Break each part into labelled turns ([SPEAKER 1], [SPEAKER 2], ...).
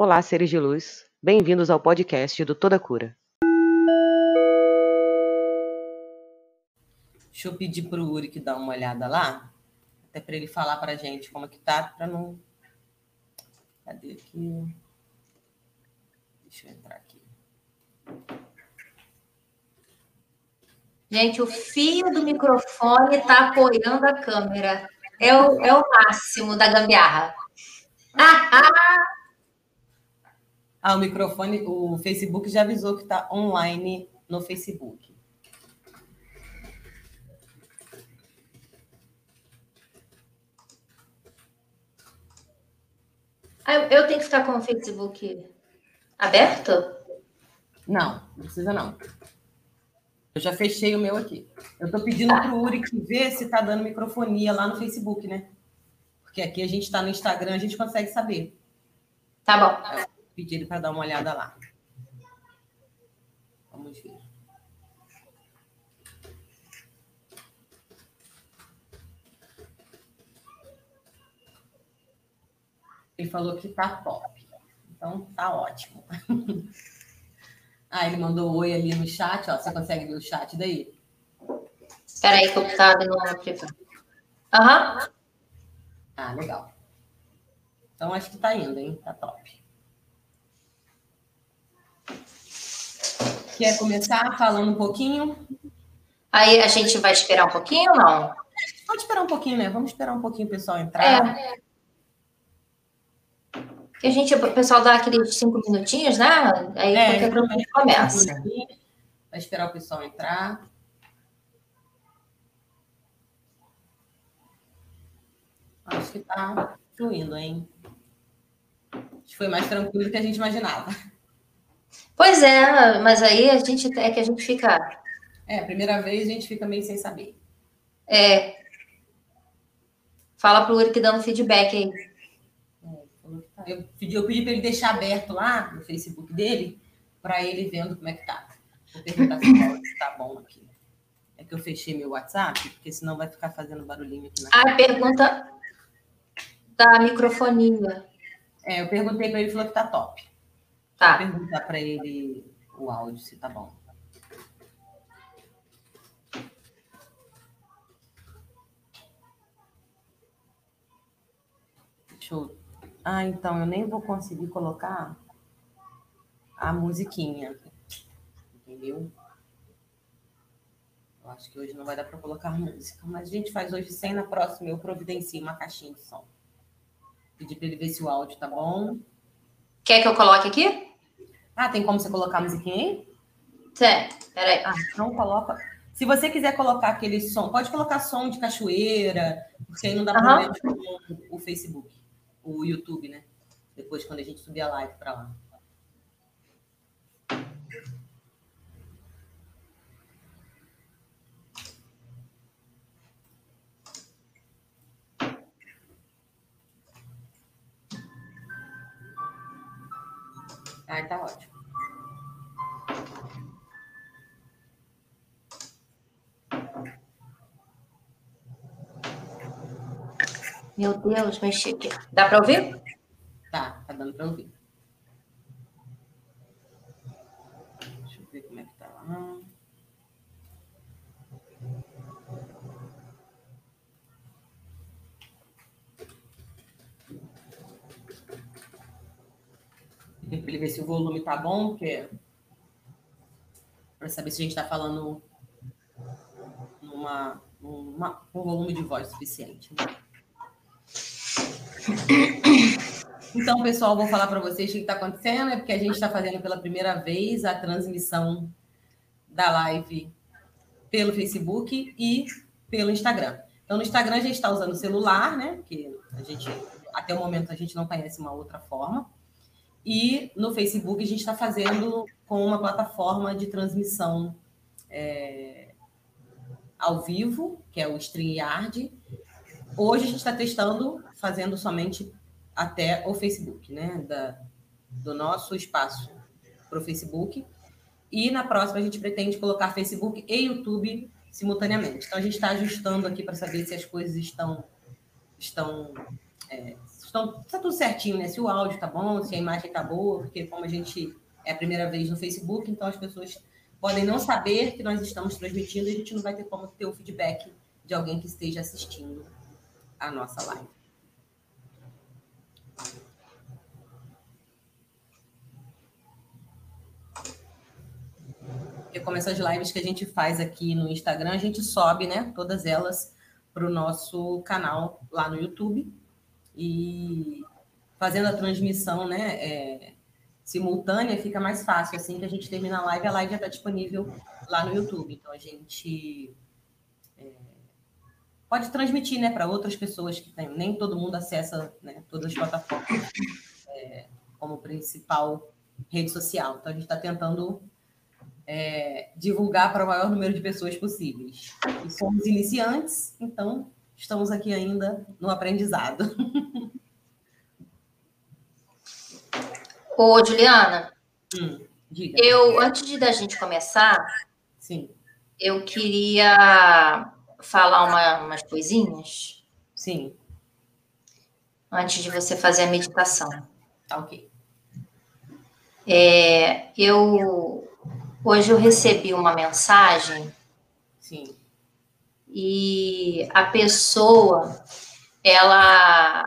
[SPEAKER 1] Olá, seres de luz. Bem-vindos ao podcast do Toda Cura.
[SPEAKER 2] Deixa eu pedir para o Uri que dá uma olhada lá, até para ele falar para a gente como é que tá, para não. Cadê aqui? Deixa eu entrar aqui.
[SPEAKER 3] Gente, o fio do microfone está apoiando a câmera. É o, é o máximo da gambiarra.
[SPEAKER 2] Ah, o microfone, o Facebook já avisou que está online no Facebook.
[SPEAKER 3] Ah, eu tenho que ficar com o Facebook aberto?
[SPEAKER 2] Não, não precisa não. Eu já fechei o meu aqui. Eu estou pedindo para o Uri que vê se está dando microfonia lá no Facebook, né? Porque aqui a gente está no Instagram, a gente consegue saber.
[SPEAKER 3] Tá bom.
[SPEAKER 2] Eu pedi ele para dar uma olhada lá. Vamos ver. Ele falou que tá top. Então tá ótimo. ah, ele mandou oi ali no chat, ó. Você consegue ver o chat daí?
[SPEAKER 3] Espera aí que eu estava no privado. Aham.
[SPEAKER 2] Ah, legal. Então acho que tá indo, hein? Tá top. Quer começar falando um pouquinho?
[SPEAKER 3] Aí a gente vai esperar um pouquinho ou não?
[SPEAKER 2] Pode esperar um pouquinho, né? Vamos esperar um pouquinho o pessoal entrar.
[SPEAKER 3] É. A gente, o pessoal dá aqueles cinco minutinhos, né? Aí
[SPEAKER 2] É,
[SPEAKER 3] qualquer coisa a gente começa.
[SPEAKER 2] Vai esperar o pessoal entrar. Acho que tá fluindo, hein? Acho que foi mais tranquilo do que a gente imaginava.
[SPEAKER 3] Pois é, mas aí a gente é que a gente fica.
[SPEAKER 2] É, primeira vez a gente fica meio sem saber.
[SPEAKER 3] É, fala pro Uri que dando feedback aí.
[SPEAKER 2] É, tá. Eu pedi, eu pedi para ele deixar aberto lá no Facebook dele, para ele vendo como é que tá. Vou perguntar se tá bom aqui. É que eu fechei meu WhatsApp, porque senão vai ficar fazendo barulhinho aqui na
[SPEAKER 3] A pergunta da microfonia.
[SPEAKER 2] É, eu perguntei para ele, ele falou que tá top. Vou
[SPEAKER 3] Tá.
[SPEAKER 2] perguntar para ele o áudio, se tá bom. Deixa eu... Ah, então, eu nem vou conseguir colocar a musiquinha. Entendeu? Eu acho que hoje não vai dar para colocar música, mas a gente faz hoje sem, na próxima eu providencio uma caixinha de som. Pedir para ele ver se o áudio tá bom.
[SPEAKER 3] Quer que eu coloque aqui?
[SPEAKER 2] Ah, tem como você colocar a musiquinha aí?
[SPEAKER 3] Tem. Peraí.
[SPEAKER 2] Ah, então coloca. Se você quiser colocar aquele som, pode colocar som de cachoeira, porque aí não dá
[SPEAKER 3] Aham.
[SPEAKER 2] problema com o Facebook, o YouTube, né? Depois, quando a gente subir a live para lá. Ai, tá ótimo.
[SPEAKER 3] Meu Deus, mexi aqui. Dá para ouvir?
[SPEAKER 2] Tá, tá dando para ouvir. Deixa eu ver como é que tá lá. Tem que ver se o volume tá bom, porque para saber se a gente está falando numa, numa, um volume de voz suficiente. né? Então, pessoal, vou falar para vocês o que está acontecendo. É porque a gente está fazendo pela primeira vez a transmissão da live pelo Facebook e pelo Instagram. Então, no Instagram a gente está usando o celular, né? Porque a gente, até o momento, a gente não conhece uma outra forma. E no Facebook a gente está fazendo com uma plataforma de transmissão é, ao vivo, que é o StreamYard. Hoje a gente está testando, fazendo somente até o Facebook, né? Da, do nosso espaço para o Facebook. E na próxima a gente pretende colocar Facebook e YouTube simultaneamente. Então a gente está ajustando aqui para saber se as coisas estão, estão é, estão, tá tudo certinho, né? Se o áudio tá bom, se a imagem tá boa, porque como a gente é a primeira vez no Facebook, então as pessoas podem não saber que nós estamos transmitindo e a gente não vai ter como ter o feedback de alguém que esteja assistindo a nossa live. Porque como essas lives que a gente faz aqui no Instagram, a gente sobe, né? Todas elas para o nosso canal lá no YouTube. E fazendo a transmissão, né? É, simultânea, fica mais fácil. Assim que a gente termina a live, a live já está disponível lá no YouTube. Então a gente é, pode transmitir né, para outras pessoas que tem, nem todo mundo acessa né, todas as plataformas é, como principal rede social. Então a gente está tentando é, divulgar para o maior número de pessoas possíveis. E somos iniciantes, então estamos aqui ainda no aprendizado.
[SPEAKER 3] Ô, Juliana, hum, eu, antes de da gente começar,
[SPEAKER 2] Sim.
[SPEAKER 3] eu queria falar uma, umas coisinhas.
[SPEAKER 2] Sim.
[SPEAKER 3] Antes de você fazer a meditação.
[SPEAKER 2] Tá ok.
[SPEAKER 3] É, eu Hoje eu recebi uma mensagem.
[SPEAKER 2] Sim.
[SPEAKER 3] E a pessoa, ela,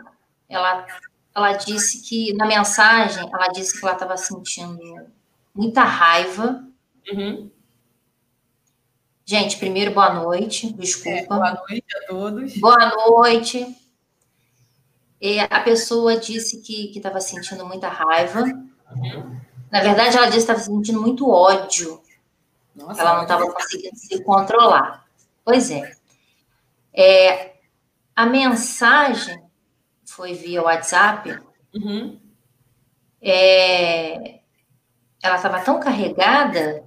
[SPEAKER 3] ela, ela disse que na mensagem, ela disse que ela estava sentindo muita raiva.
[SPEAKER 2] Uhum.
[SPEAKER 3] Gente, primeiro boa noite, desculpa. É,
[SPEAKER 2] boa noite a todos.
[SPEAKER 3] Boa noite. E a pessoa disse que estava sentindo muita raiva. Na verdade, ela disse que estava sentindo muito ódio. Nossa, ela não estava conseguindo se controlar. Pois é. é. A mensagem foi via WhatsApp.
[SPEAKER 2] Uhum.
[SPEAKER 3] É, ela estava tão carregada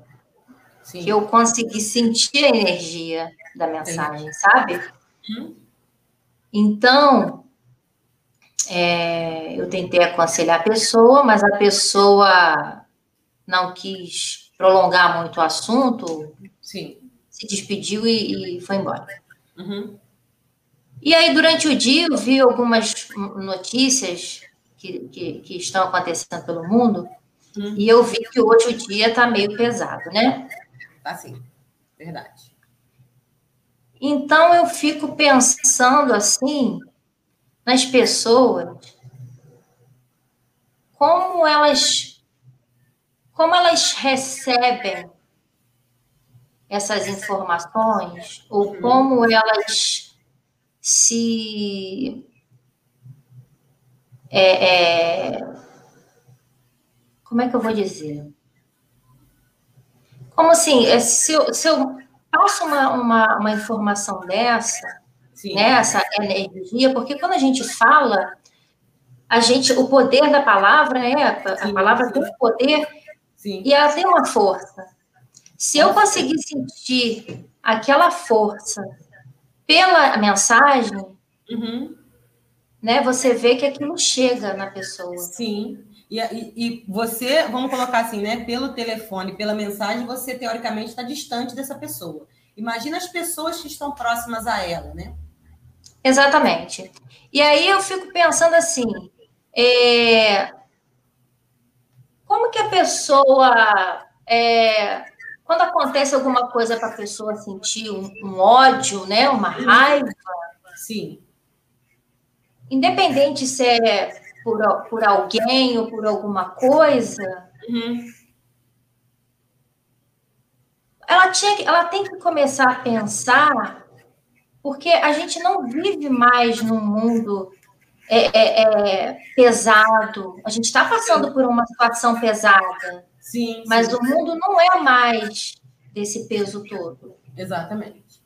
[SPEAKER 3] Sim. que eu consegui sentir a energia da mensagem, Sim. sabe?
[SPEAKER 2] Uhum.
[SPEAKER 3] Então, é, eu tentei aconselhar a pessoa, mas a pessoa não quis prolongar muito o assunto.
[SPEAKER 2] Sim.
[SPEAKER 3] Se despediu e, e foi embora.
[SPEAKER 2] Uhum.
[SPEAKER 3] E aí, durante o dia, eu vi algumas notícias que, que, que estão acontecendo pelo mundo, uhum. e eu vi que hoje o dia está meio pesado, né?
[SPEAKER 2] Tá sim, verdade.
[SPEAKER 3] Então, eu fico pensando assim nas pessoas, como elas, como elas recebem essas informações, ou como elas se. É, é, como é que eu vou dizer? Como assim, é, se eu, se eu passo uma, uma, uma informação dessa, né, essa energia, porque quando a gente fala, a gente, o poder da palavra, né, a, sim, palavra tem poder
[SPEAKER 2] sim.
[SPEAKER 3] e ela tem uma força. Se eu conseguir sentir aquela força pela mensagem,
[SPEAKER 2] uhum.
[SPEAKER 3] né, você vê que aquilo chega na pessoa.
[SPEAKER 2] Sim. E, e, e, você, vamos colocar assim, né? Pelo telefone, pela mensagem, você teoricamente está distante dessa pessoa. Imagina as pessoas que estão próximas a ela, né?
[SPEAKER 3] Exatamente. E aí eu fico pensando assim, é, como que a pessoa, é, quando acontece alguma coisa para a pessoa sentir um, um, ódio, né, uma raiva,
[SPEAKER 2] sim,
[SPEAKER 3] independente se é por, por alguém ou por alguma coisa,
[SPEAKER 2] uhum.
[SPEAKER 3] ela, tinha, ela tem que começar a pensar porque a gente não vive mais num mundo é, é, é, pesado. A gente está passando por uma situação pesada.
[SPEAKER 2] Sim.
[SPEAKER 3] Mas
[SPEAKER 2] sim.
[SPEAKER 3] o mundo não é mais desse peso todo.
[SPEAKER 2] Exatamente.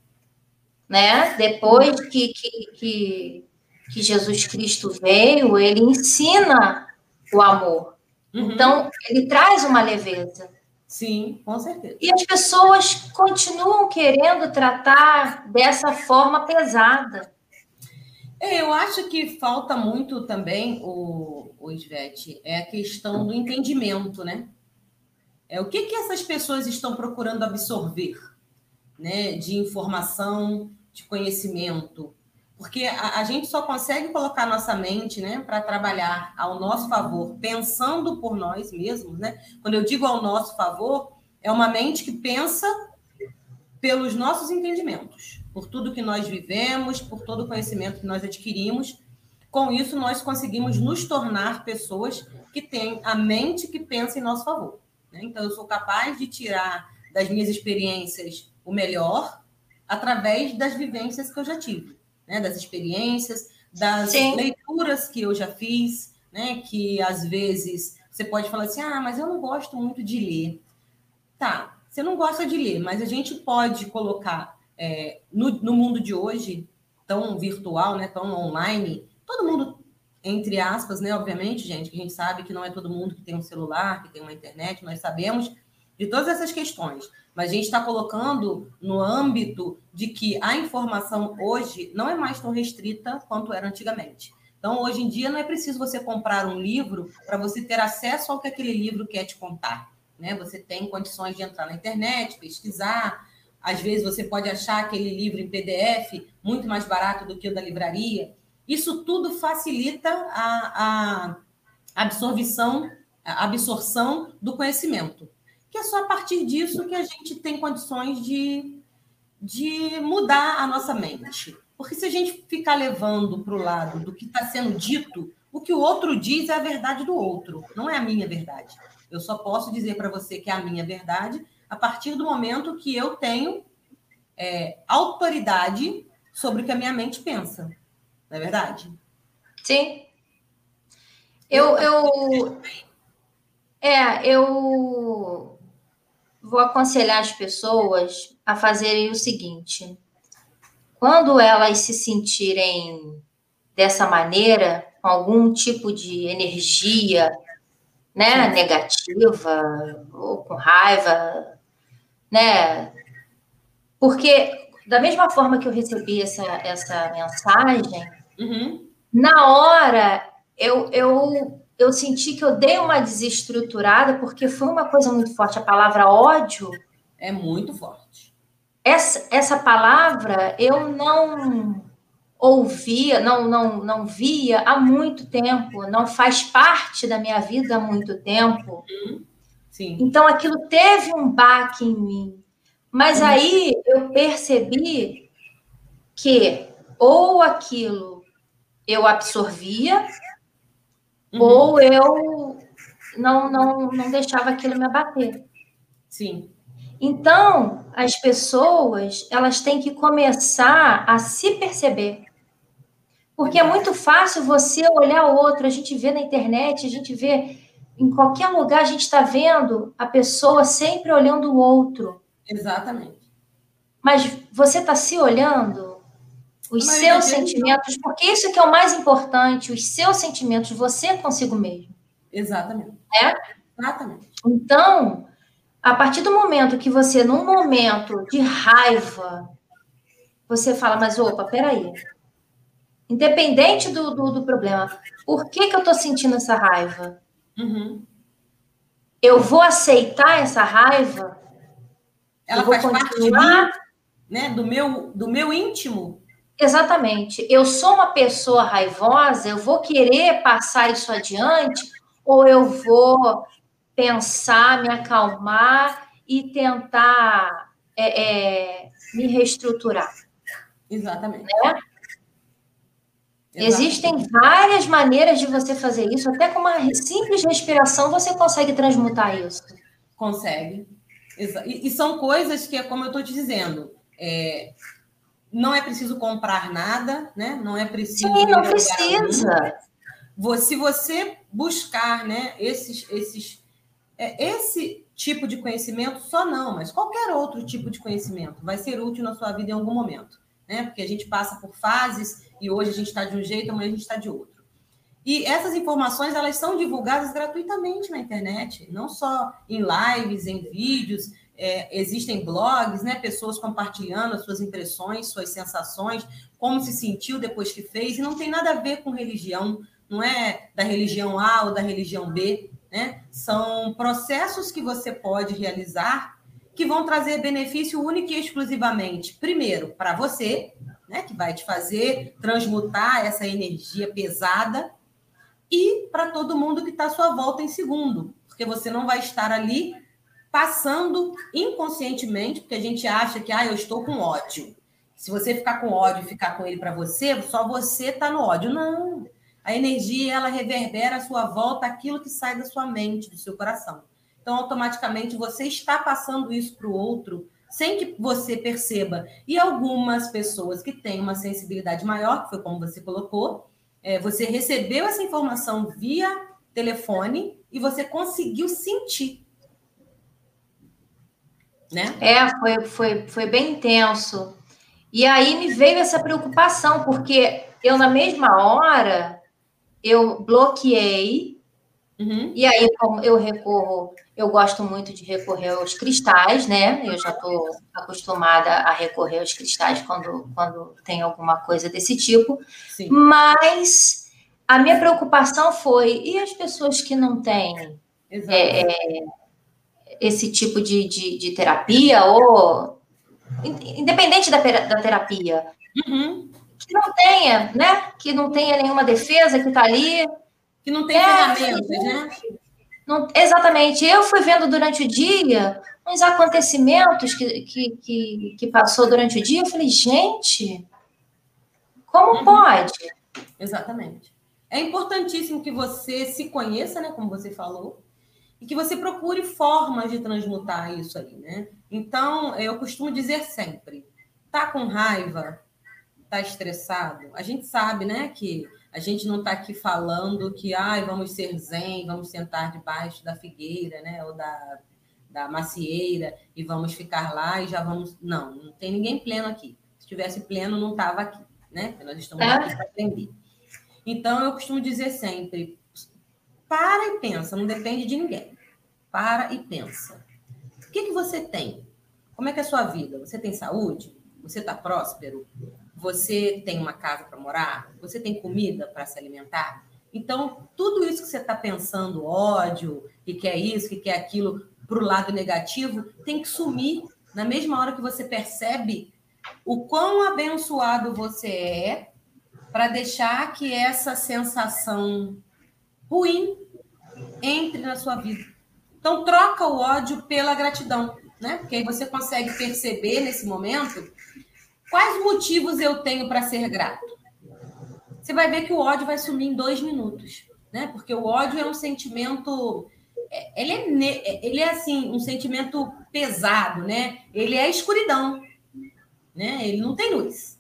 [SPEAKER 3] Né? Depois que, que, que, que Jesus Cristo veio, ele ensina o amor.
[SPEAKER 2] Uhum.
[SPEAKER 3] Então, ele traz uma leveza.
[SPEAKER 2] Sim, com certeza.
[SPEAKER 3] E as pessoas continuam querendo tratar dessa forma pesada.
[SPEAKER 2] É, eu acho que falta muito também, o, o Ivete, é a questão do entendimento, né? É, o que, que essas pessoas estão procurando absorver, né? De informação, de conhecimento. Porque a, a gente só consegue colocar nossa mente né, para trabalhar ao nosso favor, pensando por nós mesmos. Né? Quando eu digo ao nosso favor, é uma mente que pensa pelos nossos entendimentos, por tudo que nós vivemos, por todo o conhecimento que nós adquirimos. Com isso, nós conseguimos nos tornar pessoas que têm a mente que pensa em nosso favor. Né? Então, eu sou capaz de tirar das minhas experiências o melhor através das vivências que eu já tive né, das experiências, das Sim. leituras que eu já fiz, né, que às vezes você pode falar assim, ah, mas eu não gosto muito de ler. Tá, você não gosta de ler, mas a gente pode colocar é, no, no mundo de hoje, tão virtual, né, tão online, todo mundo, entre aspas, né, obviamente, gente, que a gente sabe que não é todo mundo que tem um celular, que tem uma internet, nós sabemos de todas essas questões mas a gente está colocando no âmbito de que a informação hoje não é mais tão restrita quanto era antigamente. Então, hoje em dia, não é preciso você comprar um livro para você ter acesso ao que aquele livro quer te contar. Né? Você tem condições de entrar na internet, pesquisar. Às vezes, você pode achar aquele livro em PDF muito mais barato do que o da livraria. Isso tudo facilita a, a absorção, a absorção do conhecimento que é só a partir disso que a gente tem condições de, de mudar a nossa mente. Porque se a gente ficar levando para o lado do que está sendo dito, o que o outro diz é a verdade do outro, não é a minha verdade. Eu só posso dizer para você que é a minha verdade a partir do momento que eu tenho é, autoridade sobre o que a minha mente pensa. Não é verdade?
[SPEAKER 3] Sim. Eu, eu, é, eu vou aconselhar as pessoas a fazerem o seguinte: quando elas se sentirem dessa maneira, com algum tipo de energia, né, negativa ou com raiva, né? Porque da mesma forma que eu recebi essa, essa mensagem, uhum. na hora eu, eu eu senti que eu dei uma desestruturada, porque foi uma coisa muito forte. A palavra ódio.
[SPEAKER 2] É muito forte.
[SPEAKER 3] Essa, essa palavra eu não ouvia, não, não, não via há muito tempo, não faz parte da minha vida há muito tempo. Uhum. Sim. Então aquilo teve um baque em mim. Mas uhum. aí eu percebi que ou aquilo eu absorvia uhum. ou eu não, não, não deixava aquilo me abater.
[SPEAKER 2] Sim.
[SPEAKER 3] Então, as pessoas, elas têm que começar a se perceber. Porque é muito fácil você olhar o outro, a gente vê na internet, a gente vê em qualquer lugar, a gente está vendo a pessoa sempre olhando o outro.
[SPEAKER 2] Exatamente.
[SPEAKER 3] Mas você está se olhando? Os Mas seus sentimentos, não. porque isso que é o mais importante, os seus sentimentos, você consigo mesmo.
[SPEAKER 2] Exatamente.
[SPEAKER 3] É?
[SPEAKER 2] Exatamente.
[SPEAKER 3] Então, a partir do momento que você, num momento de raiva, você fala, mas opa, peraí. Independente do, do, do problema, por que, que eu estou sentindo essa raiva?
[SPEAKER 2] Uhum.
[SPEAKER 3] Eu vou aceitar essa raiva?
[SPEAKER 2] Ela faz continuar... parte de mim, né? Do meu, do meu íntimo.
[SPEAKER 3] Exatamente. Eu sou uma pessoa raivosa, eu vou querer passar isso adiante, ou eu vou pensar, me acalmar e tentar é, é, me reestruturar.
[SPEAKER 2] Exatamente.
[SPEAKER 3] Né? Existem várias maneiras de você fazer isso, até com uma simples respiração você consegue transmutar isso.
[SPEAKER 2] Consegue. E, e são coisas que, como eu estou te dizendo, é, não é preciso comprar nada, né? Não é preciso.
[SPEAKER 3] Sim, não precisa.
[SPEAKER 2] Se você buscar, né, esses, esses, é, esse tipo de conhecimento, só não, mas qualquer outro tipo de conhecimento vai ser útil na sua vida em algum momento, né? Porque a gente passa por fases e hoje a gente está de um jeito, amanhã a gente está de outro. E essas informações elas são divulgadas gratuitamente na internet, não só em lives, em vídeos, é, existem blogs, né, pessoas compartilhando as suas impressões, suas sensações, como se sentiu depois que fez, e não tem nada a ver com religião, não é da religião A ou da religião B, né? São processos que você pode realizar que vão trazer benefício único e exclusivamente, primeiro, para você, né, que vai te fazer transmutar essa energia pesada, e para todo mundo que está à sua volta em segundo, porque você não vai estar ali passando inconscientemente, porque a gente acha que ah, eu estou com ódio. Se você ficar com ódio e ficar com ele para você, só você está no ódio. Não. A energia ela reverbera à sua volta aquilo que sai da sua mente, do seu coração. Então, automaticamente, você está passando isso para o outro sem que você perceba. E algumas pessoas que têm uma sensibilidade maior, que foi como você colocou, é, você recebeu essa informação via telefone e você conseguiu sentir.
[SPEAKER 3] Né? É, foi, foi, foi bem intenso. E aí me veio essa preocupação, porque eu, na mesma hora, eu bloqueei. Uhum. E aí, como eu recorro, eu gosto muito de recorrer aos cristais, né? Eu já estou acostumada a recorrer aos cristais quando, quando tem alguma coisa desse tipo. Sim. Mas a minha preocupação foi: e as pessoas que não têm é, é, esse tipo de, de, de, terapia, ou independente da, da terapia, uhum que não tenha, né? Que não tenha nenhuma defesa, que está ali.
[SPEAKER 2] Que não tem é, ferramentas, né?
[SPEAKER 3] Não, exatamente. Eu fui vendo durante o dia uns acontecimentos que, que, que, que passou durante o dia. Eu falei, gente, como uhum. pode?
[SPEAKER 2] Exatamente. É importantíssimo que você se conheça, né? Como você falou, e que você procure formas de transmutar isso aí, né? Então, eu costumo dizer sempre: tá com raiva, está estressado, a gente sabe, né, que a gente não está aqui falando que ai, vamos ser zen, vamos sentar debaixo da figueira, né, ou da, da macieira e vamos ficar lá e já vamos. Não, não tem ninguém pleno aqui. Se tivesse pleno, não estava aqui, né? Nós estamos aqui para aprender. Então, eu costumo dizer sempre: para e pensa, não depende de ninguém. Para e pensa. O que, que você tem? Como é que é a sua vida? Você tem saúde? Você está próspero? Você tem uma casa para morar? Você tem comida para se alimentar? Então, tudo isso que você está pensando, ódio, que quer isso, que quer aquilo, para o lado negativo, tem que sumir na mesma hora que você percebe o quão abençoado você é para deixar que essa sensação ruim entre na sua vida. Então, troca o ódio pela gratidão, né? Porque aí você consegue perceber nesse momento Quais motivos eu tenho para ser grato? Você vai ver que o ódio vai sumir em dois minutos, né? Porque o ódio é um sentimento, é, ele é, é, ele é assim um sentimento pesado, né? Ele é escuridão, né? Ele não tem luz.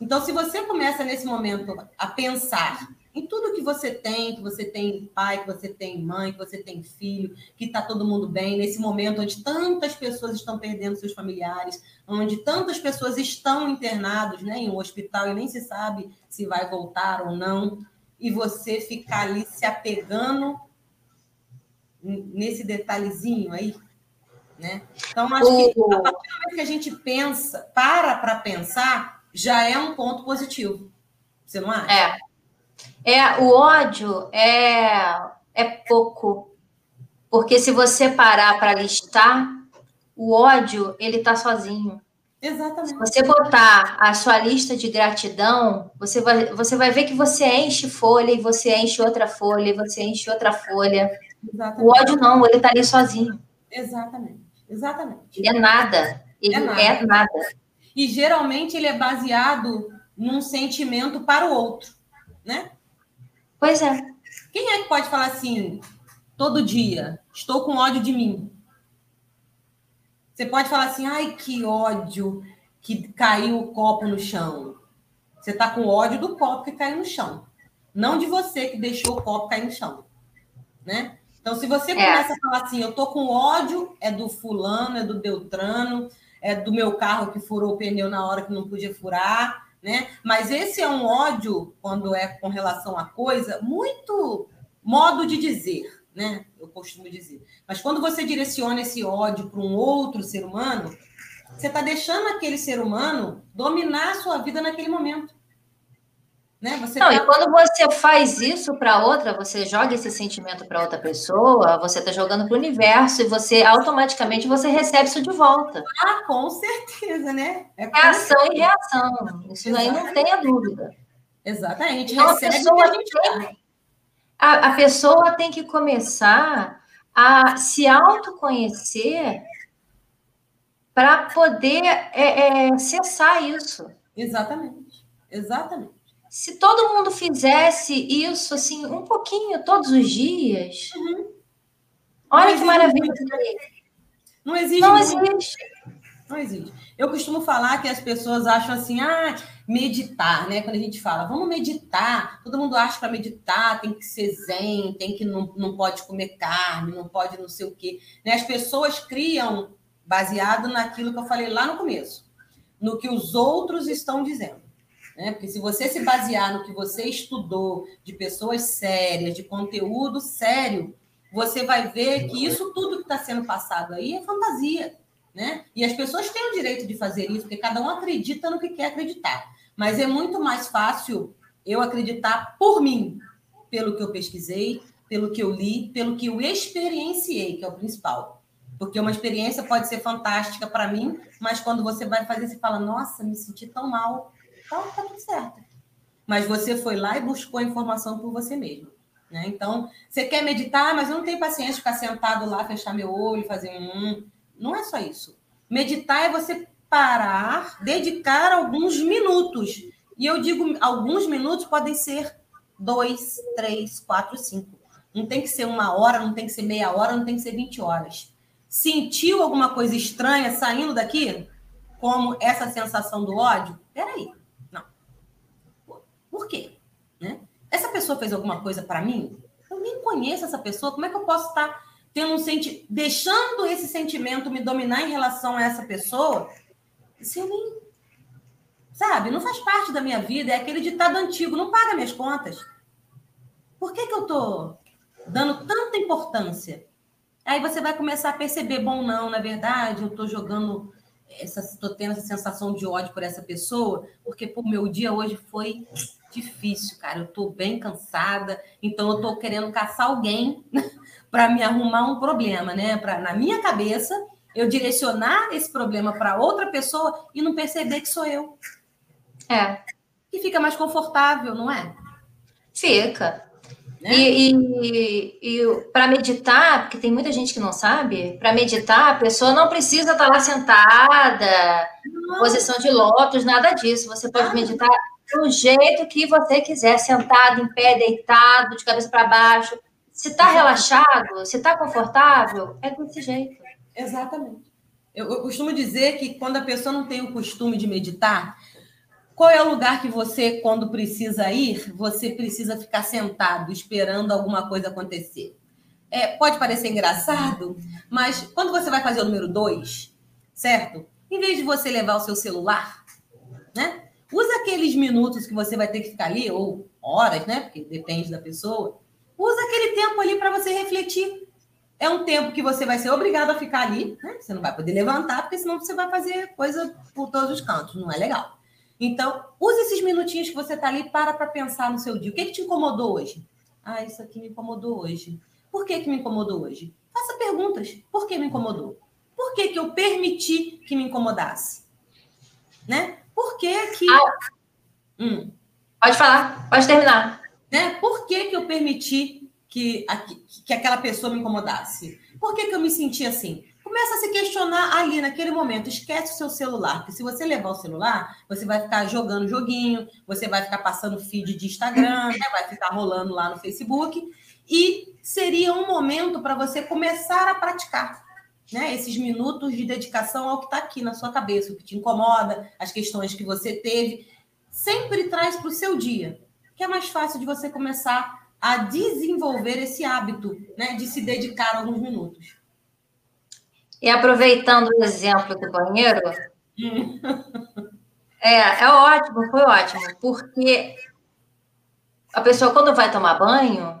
[SPEAKER 2] Então, se você começa nesse momento a pensar em tudo que você tem, que você tem pai, que você tem mãe, que você tem filho, que está todo mundo bem, nesse momento onde tantas pessoas estão perdendo seus familiares, onde tantas pessoas estão internadas né, em um hospital e nem se sabe se vai voltar ou não, e você ficar ali se apegando nesse detalhezinho aí. Né? Então, acho que a partir do momento que a gente pensa, para para pensar, já é um ponto positivo. Você não acha?
[SPEAKER 3] É. É, o ódio é, é pouco. Porque se você parar para listar, o ódio, ele tá sozinho.
[SPEAKER 2] Exatamente. Se
[SPEAKER 3] você botar a sua lista de gratidão, você vai, você vai ver que você enche folha e você enche outra folha e você enche outra folha. Exatamente. O ódio não, ele tá ali sozinho.
[SPEAKER 2] Exatamente. Exatamente.
[SPEAKER 3] Ele é nada. Ele é nada. é nada.
[SPEAKER 2] E geralmente ele é baseado num sentimento para o outro, né?
[SPEAKER 3] Pois é.
[SPEAKER 2] Quem é que pode falar assim, todo dia, estou com ódio de mim? Você pode falar assim, ai, que ódio que caiu o copo no chão. Você está com ódio do copo que caiu no chão. Não de você que deixou o copo cair no chão. Né? Então, se você é. começa a falar assim, eu tô com ódio, é do fulano, é do Beltrano, é do meu carro que furou o pneu na hora que não podia furar, né? Mas esse é um ódio, quando é com relação à coisa, muito modo de dizer, né? Eu costumo dizer. Mas quando você direciona esse ódio para um outro ser humano, você está deixando aquele ser humano dominar a sua vida naquele momento.
[SPEAKER 3] Né? Você não, tá... e quando você faz isso para outra, você joga esse sentimento para outra pessoa, você está jogando para o universo e você automaticamente você recebe isso de volta.
[SPEAKER 2] Ah, com certeza, né?
[SPEAKER 3] É, ação e reação. Isso Exatamente. aí não tenha dúvida.
[SPEAKER 2] Exatamente.
[SPEAKER 3] Então, a, pessoa tem, a, a pessoa tem que começar a se autoconhecer para poder é, é, cessar isso.
[SPEAKER 2] Exatamente. Exatamente.
[SPEAKER 3] Se todo mundo fizesse isso assim um pouquinho todos os dias, uhum. olha que maravilha.
[SPEAKER 2] Não existe. Não existe. Não existe. Eu costumo falar que as pessoas acham assim, ah, meditar, né? Quando a gente fala, vamos meditar, todo mundo acha para meditar tem que ser zen, tem que não, não pode comer carne, não pode não sei o quê. Né? As pessoas criam baseado naquilo que eu falei lá no começo, no que os outros estão dizendo. Né? Porque se você se basear no que você estudou de pessoas sérias, de conteúdo sério, você vai ver que isso tudo que está sendo passado aí é fantasia. Né? E as pessoas têm o direito de fazer isso, porque cada um acredita no que quer acreditar. Mas é muito mais fácil eu acreditar por mim, pelo que eu pesquisei, pelo que eu li, pelo que eu experienciei, que é o principal. Porque uma experiência pode ser fantástica para mim, mas quando você vai fazer, você fala: Nossa, me senti tão mal. Então, tá tudo certo. Mas você foi lá e buscou a informação por você mesmo. Né? Então, você quer meditar, mas eu não tenho paciência de ficar sentado lá, fechar meu olho, fazer um. Não é só isso. Meditar é você parar, dedicar alguns minutos. E eu digo, alguns minutos podem ser dois, três, quatro, cinco. Não tem que ser uma hora, não tem que ser meia hora, não tem que ser 20 horas. Sentiu alguma coisa estranha saindo daqui? Como essa sensação do ódio? Peraí, por quê? Né? Essa pessoa fez alguma coisa para mim? Eu nem conheço essa pessoa. Como é que eu posso estar tendo um senti deixando esse sentimento me dominar em relação a essa pessoa? Se eu nem. Sabe, não faz parte da minha vida. É aquele ditado antigo: não paga minhas contas. Por que, que eu estou dando tanta importância? Aí você vai começar a perceber: bom, não, na verdade, eu estou jogando estou tendo essa sensação de ódio por essa pessoa, porque o meu dia hoje foi difícil, cara. Eu estou bem cansada, então eu estou querendo caçar alguém para me arrumar um problema, né? Para na minha cabeça eu direcionar esse problema para outra pessoa e não perceber que sou eu.
[SPEAKER 3] É.
[SPEAKER 2] E fica mais confortável, não é?
[SPEAKER 3] Fica. Né? E, e, e para meditar, porque tem muita gente que não sabe, para meditar a pessoa não precisa estar tá lá sentada, não. posição de lótus, nada disso. Você pode meditar do jeito que você quiser, sentado, em pé, deitado, de cabeça para baixo. Se está relaxado, se está confortável, é desse jeito.
[SPEAKER 2] Exatamente. Eu, eu costumo dizer que quando a pessoa não tem o costume de meditar, qual é o lugar que você, quando precisa ir, você precisa ficar sentado, esperando alguma coisa acontecer? É, pode parecer engraçado, mas quando você vai fazer o número dois, certo? Em vez de você levar o seu celular, né? Usa aqueles minutos que você vai ter que ficar ali, ou horas, né? Porque depende da pessoa. Usa aquele tempo ali para você refletir. É um tempo que você vai ser obrigado a ficar ali, né? Você não vai poder levantar, porque senão você vai fazer coisa por todos os cantos, não é legal. Então, use esses minutinhos que você está ali para para pensar no seu dia. O que, que te incomodou hoje? Ah, isso aqui me incomodou hoje. Por que, que me incomodou hoje? Faça perguntas. Por que me incomodou? Por que, que eu permiti que me incomodasse? Né? Por que que... Ah,
[SPEAKER 3] hum. Pode falar, pode terminar.
[SPEAKER 2] Né? Por que que eu permiti que, que aquela pessoa me incomodasse? Por que que eu me senti assim? Começa a se questionar ali naquele momento. Esquece o seu celular, porque se você levar o celular, você vai ficar jogando joguinho, você vai ficar passando feed de Instagram, né? vai ficar rolando lá no Facebook. E seria um momento para você começar a praticar né, esses minutos de dedicação ao que está aqui na sua cabeça, o que te incomoda, as questões que você teve, sempre traz para o seu dia, que é mais fácil de você começar a desenvolver esse hábito né, de se dedicar alguns minutos.
[SPEAKER 3] E aproveitando o exemplo do banheiro, é, é ótimo, foi ótimo, porque a pessoa, quando vai tomar banho,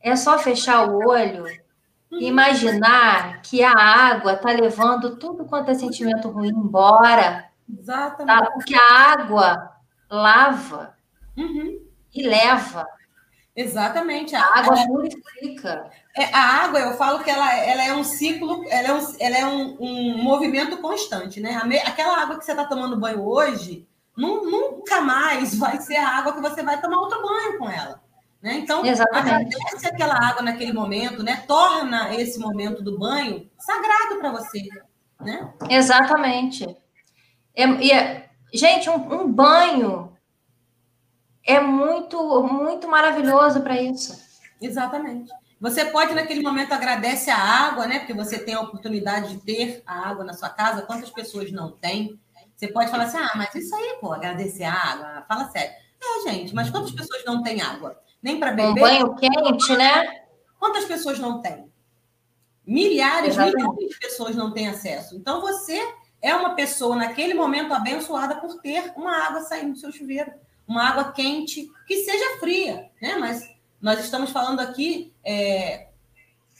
[SPEAKER 3] é só fechar o olho imaginar que a água está levando tudo quanto é sentimento ruim embora.
[SPEAKER 2] Exatamente. Tá?
[SPEAKER 3] Porque a água lava. uhum. e leva.
[SPEAKER 2] Exatamente.
[SPEAKER 3] A, água ela, purifica.
[SPEAKER 2] É, a água, eu falo que ela, ela é um ciclo, ela é um, ela é um, um movimento constante, né? Aquela água que você está tomando banho hoje, nunca mais vai ser a água que você vai tomar outro banho com ela. Né? Então, Exatamente. agradece aquela água naquele momento, né? torna esse momento do banho sagrado para você. Né?
[SPEAKER 3] Exatamente. É, é, gente, um, um banho é muito, muito maravilhoso para isso.
[SPEAKER 2] Exatamente. Você pode, naquele momento, agradece a água, né? Porque você tem a oportunidade de ter a água na sua casa. Quantas pessoas não têm? Você pode falar assim, ah, mas isso aí, pô, agradecer a água. Fala sério. É, gente, mas quantas pessoas não têm água? Nem para beber? Um
[SPEAKER 3] banho quente, né?
[SPEAKER 2] Quantas pessoas não têm? Milhares, Exatamente. milhões de pessoas não têm acesso. Então, você é uma pessoa, naquele momento, abençoada por ter uma água saindo do seu chuveiro. Uma água quente, que seja fria, né? Mas nós estamos falando aqui é,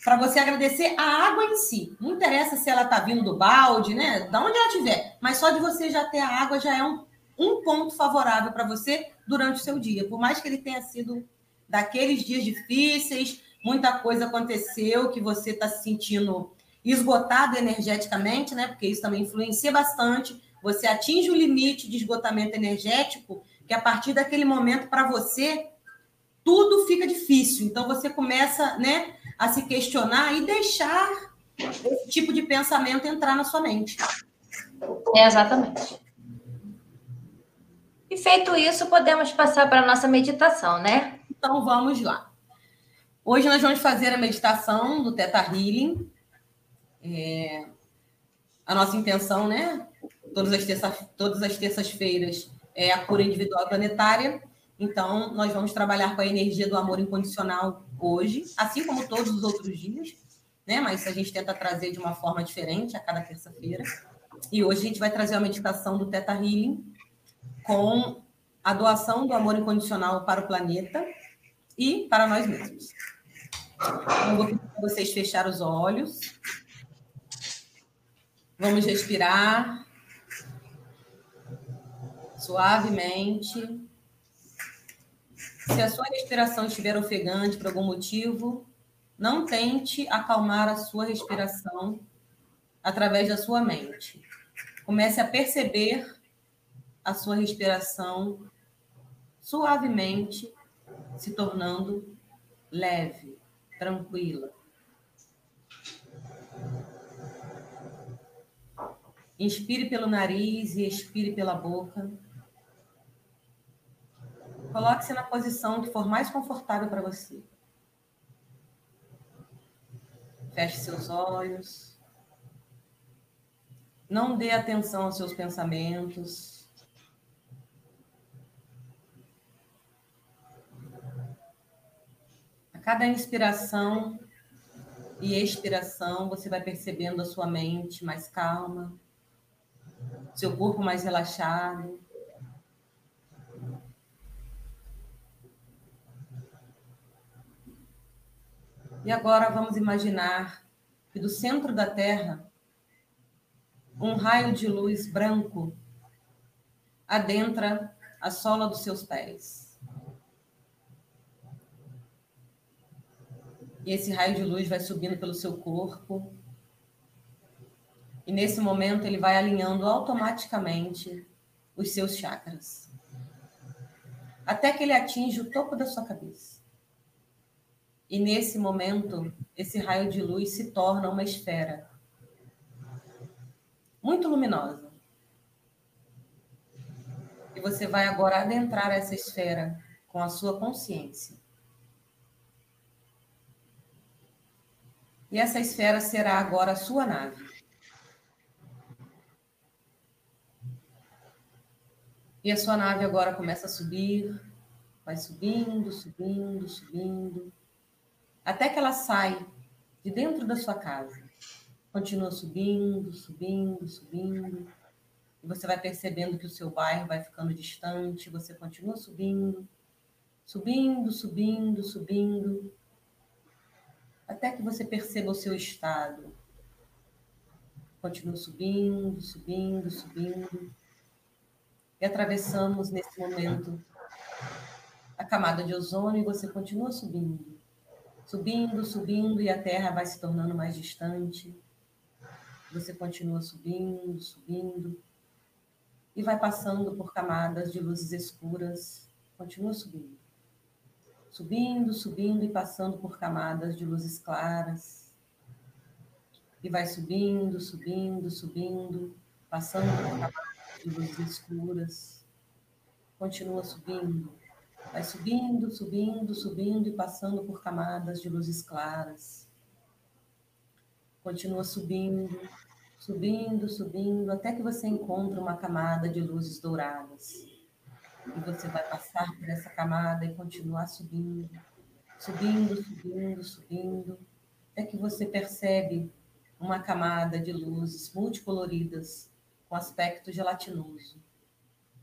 [SPEAKER 2] para você agradecer a água em si. Não interessa se ela está vindo do balde, né? Da onde ela estiver. Mas só de você já ter a água já é um, um ponto favorável para você durante o seu dia. Por mais que ele tenha sido daqueles dias difíceis, muita coisa aconteceu que você está se sentindo esgotado energeticamente, né? Porque isso também influencia bastante. Você atinge o limite de esgotamento energético, que a partir daquele momento, para você, tudo fica difícil. Então você começa, né, a se questionar e deixar esse tipo de pensamento entrar na sua mente.
[SPEAKER 3] É exatamente. E feito isso, podemos passar para a nossa meditação, né?
[SPEAKER 2] Então vamos lá. Hoje nós vamos fazer a meditação do Teta Healing. É, a nossa intenção, né? Todas as, terça, todas as terças-feiras é a cura individual planetária. Então, nós vamos trabalhar com a energia do amor incondicional hoje, assim como todos os outros dias, né? Mas a gente tenta trazer de uma forma diferente a cada terça-feira. E hoje a gente vai trazer a meditação do Teta Healing com a doação do amor incondicional para o planeta e para nós mesmos. Então, vou pedir para vocês fechar os olhos. Vamos respirar suavemente. Se a sua respiração estiver ofegante por algum motivo, não tente acalmar a sua respiração através da sua mente. Comece a perceber a sua respiração suavemente se tornando leve, tranquila. Inspire pelo nariz e expire pela boca. Coloque-se na posição que for mais confortável para você. Feche seus olhos. Não dê atenção aos seus pensamentos. Cada inspiração e expiração, você vai percebendo a sua mente mais calma, seu corpo mais relaxado. E agora vamos imaginar que do centro da Terra, um raio de luz branco adentra a sola dos seus pés. E esse raio de luz vai subindo pelo seu corpo. E nesse momento ele vai alinhando automaticamente os seus chakras. Até que ele atinge o topo da sua cabeça. E nesse momento, esse raio de luz se torna uma esfera muito luminosa. E você vai agora adentrar essa esfera com a sua consciência. E essa esfera será agora a sua nave. E a sua nave agora começa a subir, vai subindo, subindo, subindo, até que ela sai de dentro da sua casa. Continua subindo, subindo, subindo. E você vai percebendo que o seu bairro vai ficando distante, você continua subindo, subindo, subindo, subindo até que você perceba o seu estado. Continua subindo, subindo, subindo. E atravessamos nesse momento a camada de ozônio e você continua subindo. Subindo, subindo, e a Terra vai se tornando mais distante. Você continua subindo, subindo, e vai passando por camadas de luzes escuras. Continua subindo. Subindo, subindo e passando por camadas de luzes claras. E vai subindo, subindo, subindo, passando por camadas de luzes escuras. Continua subindo. Vai subindo, subindo, subindo e passando por camadas de luzes claras. Continua subindo, subindo, subindo, até que você encontra uma camada de luzes douradas. E você vai passar por essa camada e continuar subindo, subindo, subindo, subindo, até que você percebe uma camada de luzes multicoloridas com aspecto gelatinoso.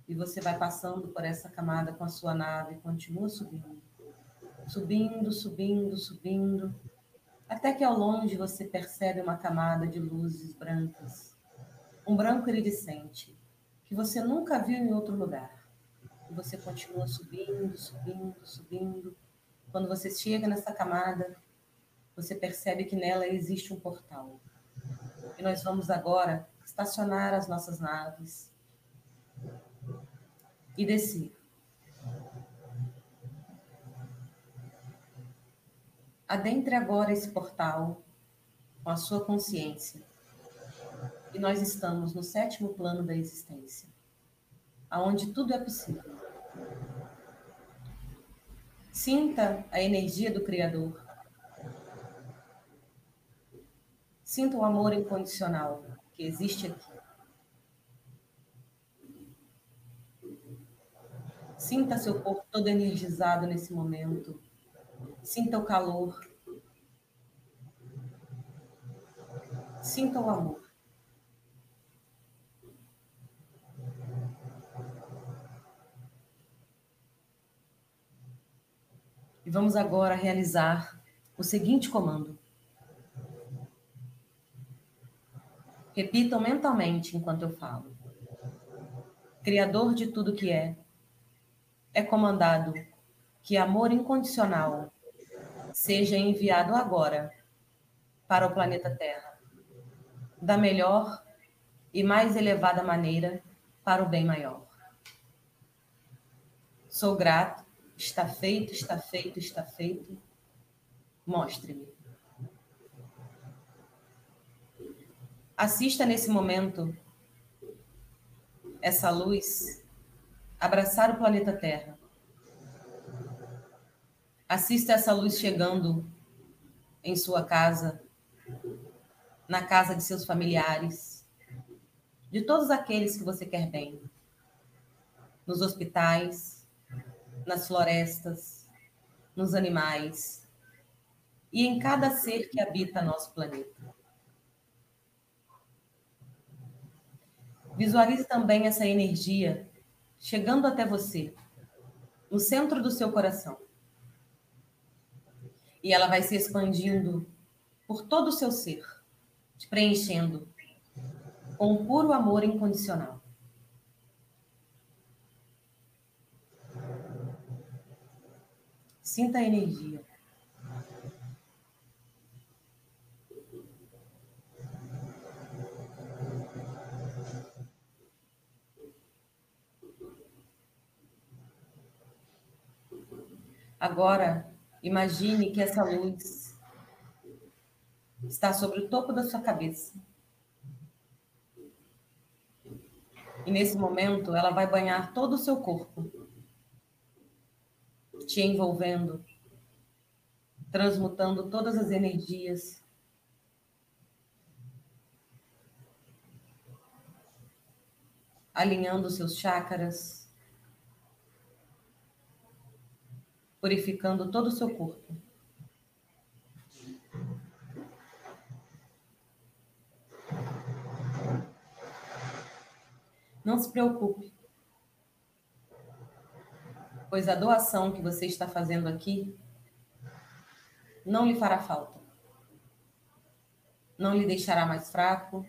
[SPEAKER 2] E você vai passando por essa camada com a sua nave e continua subindo. Subindo, subindo, subindo, até que ao longe você percebe uma camada de luzes brancas, um branco iridescente, que você nunca viu em outro lugar. E você continua subindo, subindo, subindo. Quando você chega nessa camada, você percebe que nela existe um portal. E nós vamos agora estacionar as nossas naves e descer. Adentre agora esse portal com a sua consciência. E nós estamos no sétimo plano da existência, aonde tudo é possível. Sinta a energia do Criador. Sinta o amor incondicional que existe aqui. Sinta seu corpo todo energizado nesse momento Sinta o calor. Sinta o amor. E vamos agora realizar o seguinte comando. Repitam mentalmente enquanto eu falo. Criador de tudo que é, é comandado que amor incondicional seja enviado agora para o planeta Terra, da melhor e mais elevada maneira para o bem maior. Sou grato, está feito, está feito, está feito. Mostre-me. Assista nesse momento essa luz abraçar o planeta Terra Assista essa luz chegando em sua casa, na casa de seus familiares, de todos aqueles que você quer bem, nos hospitais, nas florestas, nos animais e em cada ser que habita nosso planeta. Visualize também essa energia chegando até você, no centro do seu coração e ela vai se expandindo por todo o seu ser, te preenchendo com puro amor incondicional. Sinta a energia. Agora, Imagine que essa luz está sobre o topo da sua cabeça. E nesse momento ela vai banhar todo o seu corpo, te envolvendo, transmutando todas as energias. Alinhando seus chakras, purificando todo o seu corpo. Não se preocupe, pois a doação que você está fazendo aqui não lhe fará falta. Não lhe deixará mais fraco,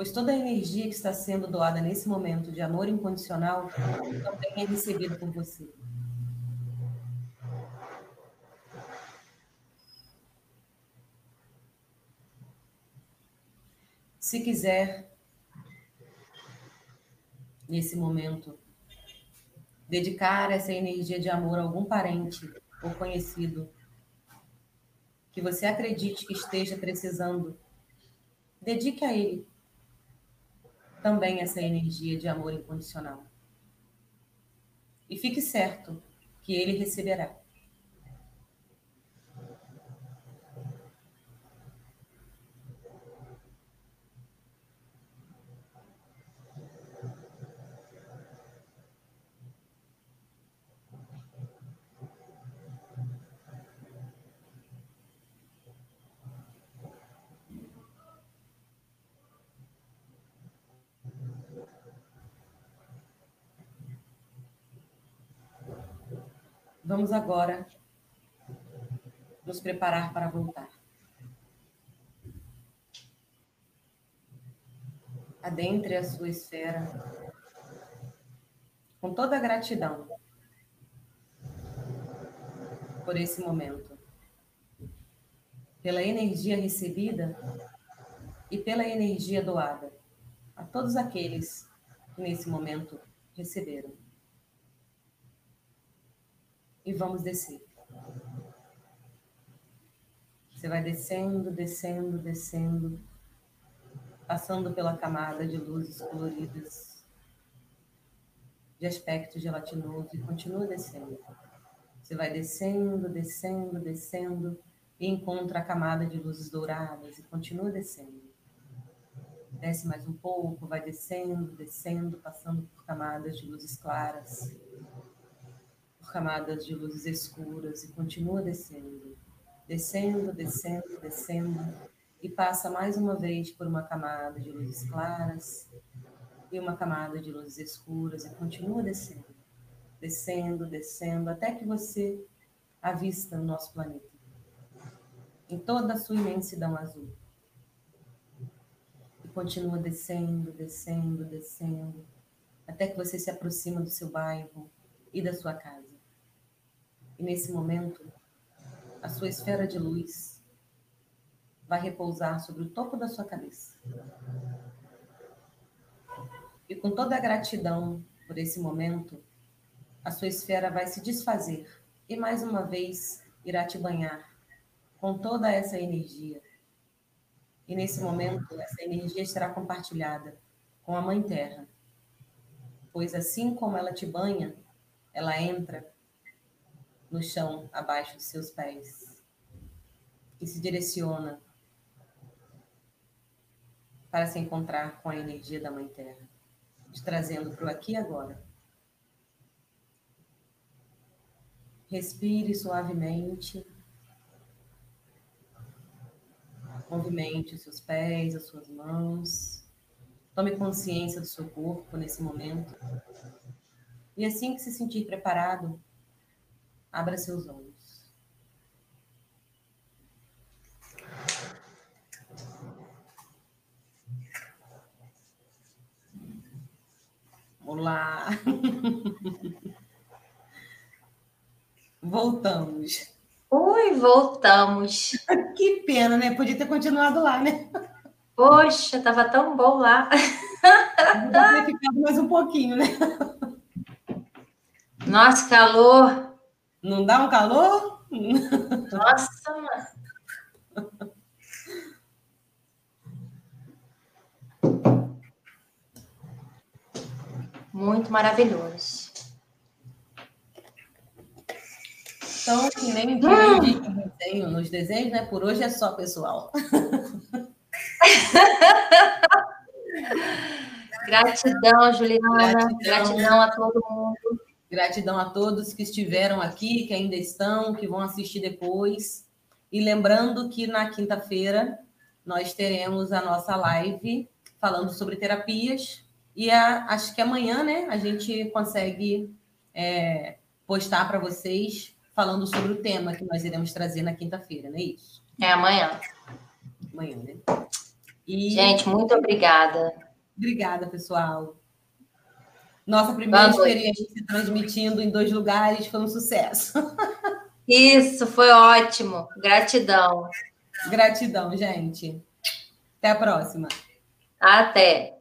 [SPEAKER 2] Pois toda a energia que está sendo doada nesse momento de amor incondicional também é recebida por você. Se quiser, nesse momento, dedicar essa energia de amor a algum parente ou conhecido que você acredite que esteja precisando, dedique a ele também essa energia de amor incondicional. E fique certo que ele receberá. Vamos agora nos preparar para voltar. Adentre a sua esfera com toda a gratidão por esse momento, pela energia recebida e pela energia doada a todos aqueles que nesse momento receberam e vamos descer. Você vai descendo, descendo, descendo, passando pela camada de luzes coloridas, de aspecto gelatinoso e continua descendo. Você vai descendo, descendo, descendo e encontra a camada de luzes douradas e continua descendo. Desce mais um pouco, vai descendo, descendo, passando por camadas de luzes claras camadas de luzes escuras e continua descendo, descendo, descendo, descendo, e passa mais uma vez por uma camada de luzes claras e uma camada de luzes escuras e continua descendo, descendo, descendo, até que você avista o nosso planeta em toda a sua imensidão azul. E continua descendo, descendo, descendo, até que você se aproxima do seu bairro e da sua casa. E nesse momento, a sua esfera de luz vai repousar sobre o topo da sua cabeça. E com toda a gratidão por esse momento, a sua esfera vai se desfazer e mais uma vez irá te banhar com toda essa energia. E nesse momento, essa energia será compartilhada com a Mãe Terra, pois assim como ela te banha, ela entra no chão abaixo de seus pés e se direciona para se encontrar com a energia da Mãe Terra, te trazendo para o aqui e agora. Respire suavemente. Movimente os seus pés, as suas mãos. Tome consciência do seu corpo nesse momento. E assim que se sentir preparado, Abra seus olhos. Olá. Voltamos.
[SPEAKER 3] Oi, voltamos.
[SPEAKER 2] Que pena, né? Podia ter continuado lá, né?
[SPEAKER 3] Poxa, tava tão bom lá.
[SPEAKER 2] Podia ter ficado mais um pouquinho, né?
[SPEAKER 3] Nossa, calor.
[SPEAKER 2] Não dá um calor?
[SPEAKER 3] Nossa, mano. Muito maravilhoso.
[SPEAKER 2] Então, que nem hum. desenho, nos desenhos, né? Por hoje é só, pessoal.
[SPEAKER 3] Gratidão, Juliana. Gratidão. Gratidão a todo mundo.
[SPEAKER 2] Gratidão a todos que estiveram aqui, que ainda estão, que vão assistir depois. E lembrando que na quinta-feira nós teremos a nossa live falando sobre terapias. E a, acho que amanhã, né, a gente consegue é, postar para vocês falando sobre o tema que nós iremos trazer na quinta-feira, não é isso?
[SPEAKER 3] É amanhã.
[SPEAKER 2] Amanhã, né?
[SPEAKER 3] E... Gente, muito obrigada.
[SPEAKER 2] Obrigada, pessoal. Nossa primeira Vamos. experiência transmitindo em dois lugares foi um sucesso.
[SPEAKER 3] Isso, foi ótimo. Gratidão.
[SPEAKER 2] Gratidão, gente. Até a próxima.
[SPEAKER 3] Até.